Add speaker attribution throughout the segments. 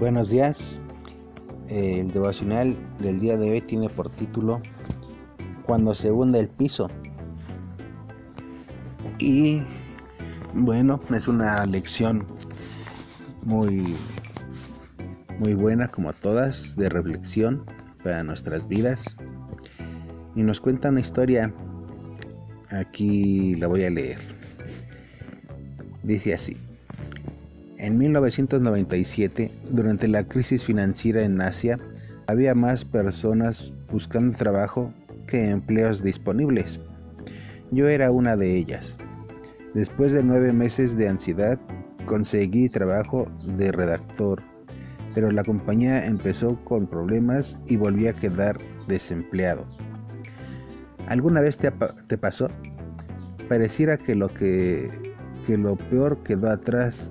Speaker 1: Buenos días. El devocional del día de hoy tiene por título Cuando se hunde el piso. Y bueno, es una lección muy muy buena como todas de reflexión para nuestras vidas. Y nos cuenta una historia. Aquí la voy a leer. Dice así. En 1997, durante la crisis financiera en Asia, había más personas buscando trabajo que empleos disponibles. Yo era una de ellas. Después de nueve meses de ansiedad, conseguí trabajo de redactor, pero la compañía empezó con problemas y volví a quedar desempleado. ¿Alguna vez te, pasó? Pareciera que lo que, que lo peor quedó atrás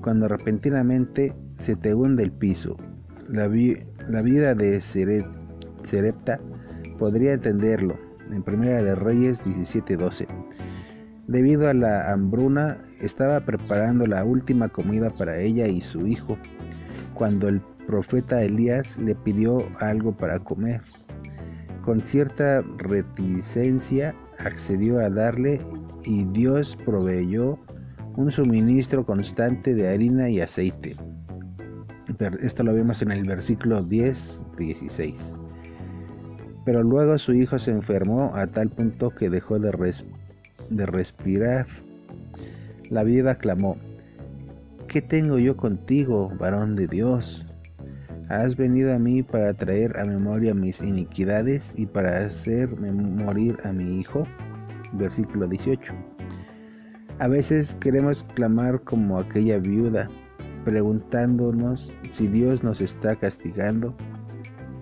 Speaker 1: cuando repentinamente se te hunde el piso. La, vida de Serepta podría entenderlo en Primera de Reyes 17:12. Debido a la hambruna, estaba preparando la última comida para ella y su hijo, cuando el profeta Elías le pidió algo para comer. Con cierta reticencia accedió a darle y Dios proveyó un suministro constante de harina y aceite. Esto lo vemos en el versículo 10, 16. Pero luego su hijo se enfermó a tal punto que dejó de, respirar. La viuda clamó, ¿qué tengo yo contigo, varón de Dios? Has venido a mí para traer a memoria mis iniquidades y para hacerme morir a mi hijo. Versículo 18. A veces queremos clamar como aquella viuda, preguntándonos si Dios nos está castigando.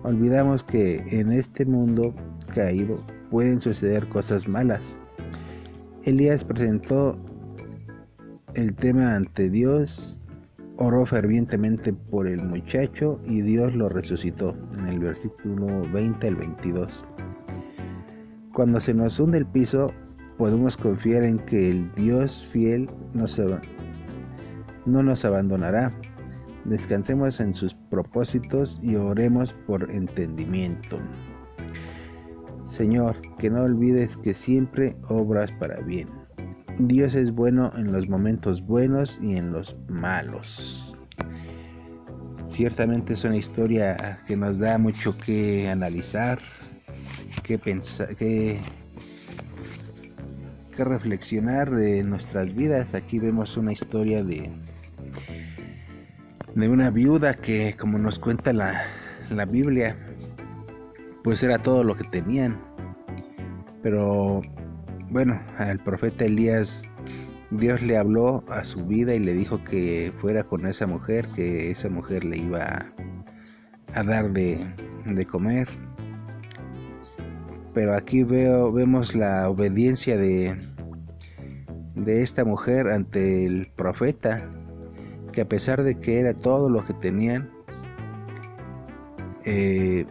Speaker 1: Olvidamos que en este mundo caído pueden suceder cosas malas. Elías presentó el tema ante Dios, oró fervientemente por el muchacho y Dios lo resucitó en el versículo 20 al 22. Cuando se nos hunde el piso, podemos confiar en que el Dios fiel no nos abandonará. Descansemos en sus propósitos y oremos por entendimiento. Señor, que no olvides que siempre obras para bien. Dios es bueno en los momentos buenos y en los malos. Ciertamente es una historia que nos da mucho que analizar, que pensar, que reflexionar de nuestras vidas. Aquí vemos una historia de, de una viuda que, como nos cuenta la, la Biblia, pues era todo lo que tenían. Pero bueno, al profeta Elías Dios le habló a su vida y le dijo que fuera con esa mujer, que esa mujer le iba a, dar de, de, comer. Pero aquí veo, vemos la obediencia de, de esta mujer ante el profeta, que a pesar de que era todo lo que tenían, eh,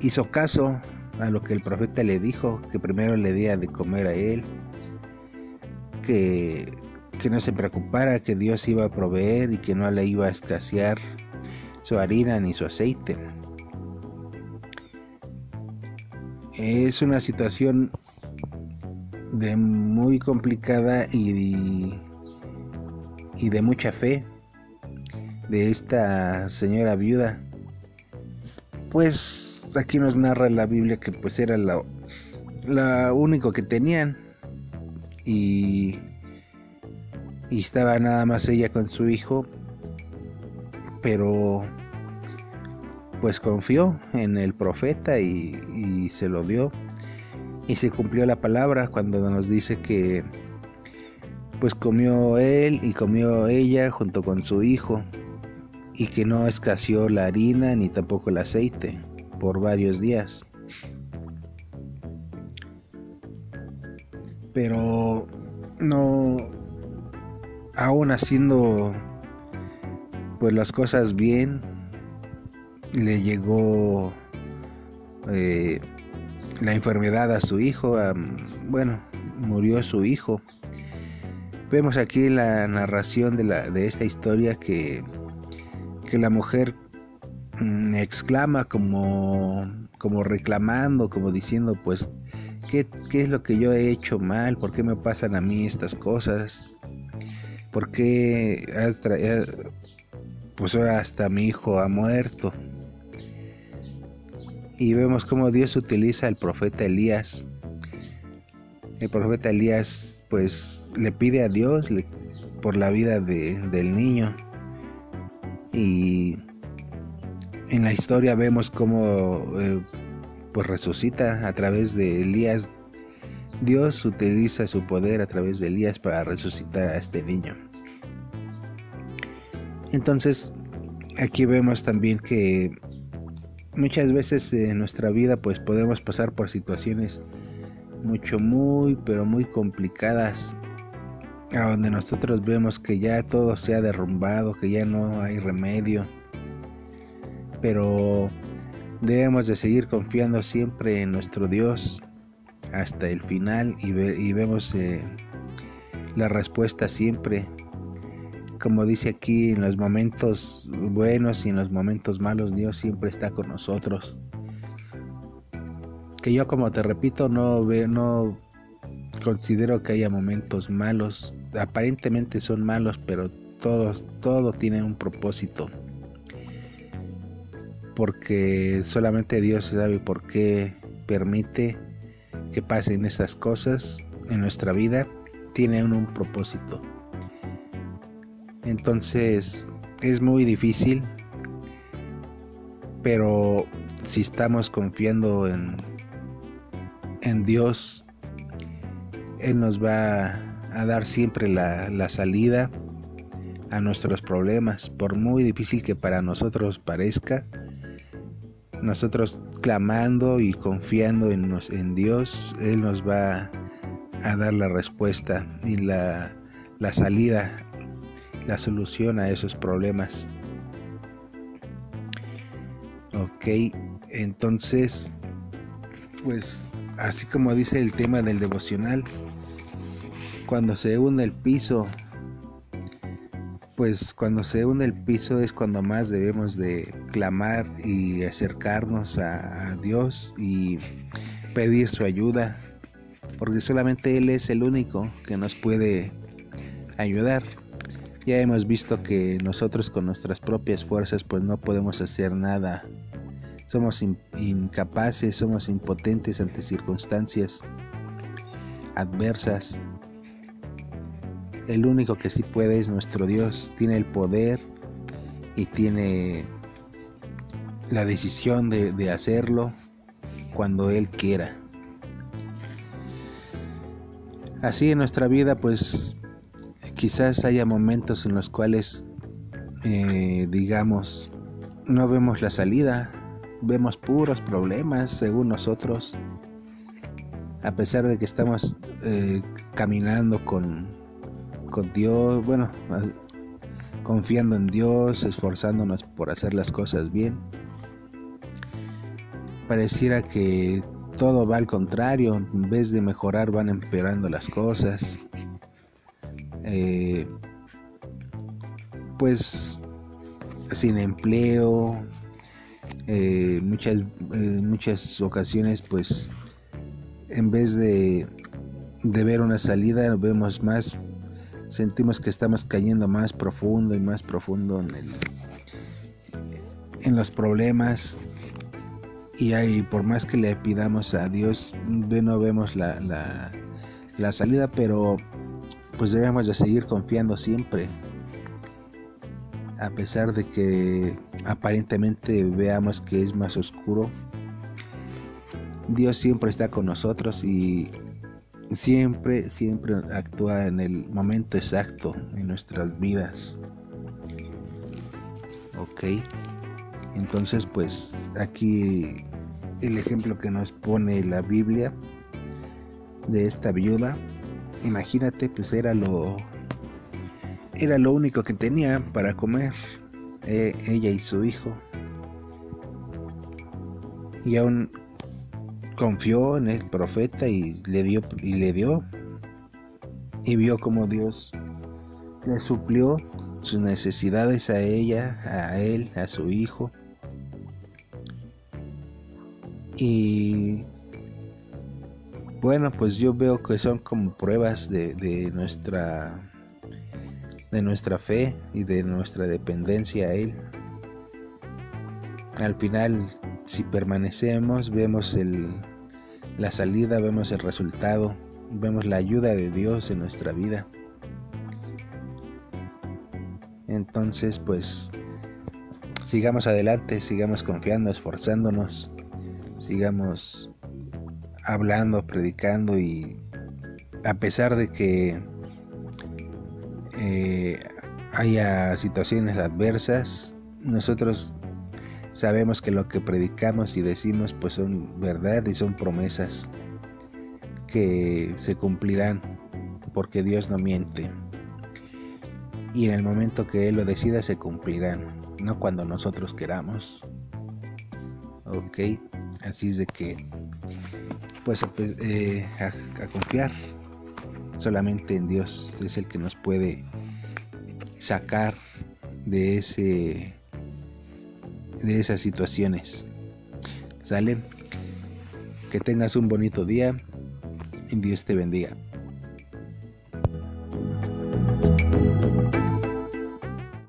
Speaker 1: hizo caso a lo que el profeta le dijo, que primero le diera de comer a él, que, que no se preocupara, que Dios iba a proveer y que no le iba a escasear su harina ni su aceite. Es una situación de muy complicada y, y de mucha fe de esta señora viuda. Pues aquí nos narra la Biblia que pues era la, la único que tenían y, y estaba nada más ella con su hijo, pero pues confió en el profeta y, y se lo dio y se cumplió la palabra cuando nos dice que pues comió él y comió ella junto con su hijo y que no escaseó la harina ni tampoco el aceite por varios días. Pero no aún haciendo pues las cosas bien le llegó eh, la enfermedad a su hijo, bueno, murió su hijo. Vemos aquí la narración de, la, de esta historia que que la mujer mm, exclama como, como reclamando, como diciendo, pues, ¿qué, ¿qué, es lo que yo he hecho mal? ¿Por qué me pasan a mí estas cosas? ¿Por qué pues hasta mi hijo ha muerto? Y vemos cómo Dios utiliza al profeta Elías. El profeta Elías pues le pide a Dios por la vida del niño. Y en la historia vemos cómo eh, pues resucita a través de Elías. Dios utiliza su poder a través de Elías para resucitar a este niño. Entonces, aquí vemos también que muchas veces en nuestra vida pues podemos pasar por situaciones mucho muy pero muy complicadas a donde nosotros vemos que ya todo se ha derrumbado, que ya no hay remedio. Pero debemos de seguir confiando siempre en nuestro Dios hasta el final y, vemos eh, la respuesta siempre como dice aquí, en los momentos buenos y en los momentos malos, Dios siempre está con nosotros. Que yo, como te repito, no veo, no considero que haya momentos malos. Aparentemente son malos, pero todos, todo tiene un propósito. Porque solamente Dios sabe por qué permite que pasen esas cosas en nuestra vida. Tiene un propósito. Entonces es muy difícil, pero si estamos confiando en, en Dios, Él nos va a dar siempre la, la salida a nuestros problemas, por muy difícil que para nosotros parezca. Nosotros clamando y confiando en, en Dios, Él nos va a dar la respuesta y la, la salida la solución a esos problemas. Ok, entonces, pues así como dice el tema del devocional, cuando se une el piso, pues cuando se une el piso es cuando más debemos de clamar y acercarnos a, a Dios y pedir su ayuda, porque solamente Él es el único que nos puede ayudar. Ya hemos visto que nosotros con nuestras propias fuerzas pues no podemos hacer nada. Somos incapaces, somos impotentes ante circunstancias adversas. El único que sí puede es nuestro Dios. Tiene el poder y tiene la decisión de, de hacerlo cuando Él quiera. Así en nuestra vida pues quizás haya momentos en los cuales, eh, digamos, no vemos la salida, vemos puros problemas según nosotros, a pesar de que estamos eh, caminando con, con Dios, bueno, confiando en Dios, esforzándonos por hacer las cosas bien. Pareciera que todo va al contrario, en vez de mejorar van empeorando las cosas. Eh, pues sin empleo, eh, muchas, eh, muchas ocasiones pues en vez de, de ver una salida vemos más, sentimos que estamos cayendo más profundo y más profundo en, el, en los problemas. Y ahí por más que le pidamos a Dios no vemos la, la, la salida pero pues debemos de seguir confiando siempre. A pesar de que aparentemente veamos que es más oscuro, Dios siempre está con nosotros y siempre, siempre actúa en el momento exacto en nuestras vidas. Ok, entonces pues aquí el ejemplo que nos pone la Biblia de esta viuda imagínate, pues era lo era lo único que tenía para comer eh, ella y su hijo. Y aún confió en el profeta y le dio y le dio y vio como Dios le suplió sus necesidades a ella, a él, a su hijo. Y bueno, pues yo veo que son como pruebas de, nuestra de nuestra fe y de nuestra dependencia a él. Al final, si permanecemos, vemos el, la salida, vemos el resultado, vemos la ayuda de Dios en nuestra vida. Entonces, pues, sigamos adelante, sigamos confiando, esforzándonos, sigamos hablando, predicando y a pesar de que eh, haya situaciones adversas, nosotros sabemos que lo que predicamos y decimos pues son verdad y son promesas que se cumplirán porque Dios no miente y en el momento que Él lo decida se cumplirán, no cuando nosotros queramos. Ok, así es de que, pues eh, a, confiar solamente en Dios es el que nos puede sacar de ese de esas situaciones. ¿Sale? Que tengas un bonito día y Dios te bendiga.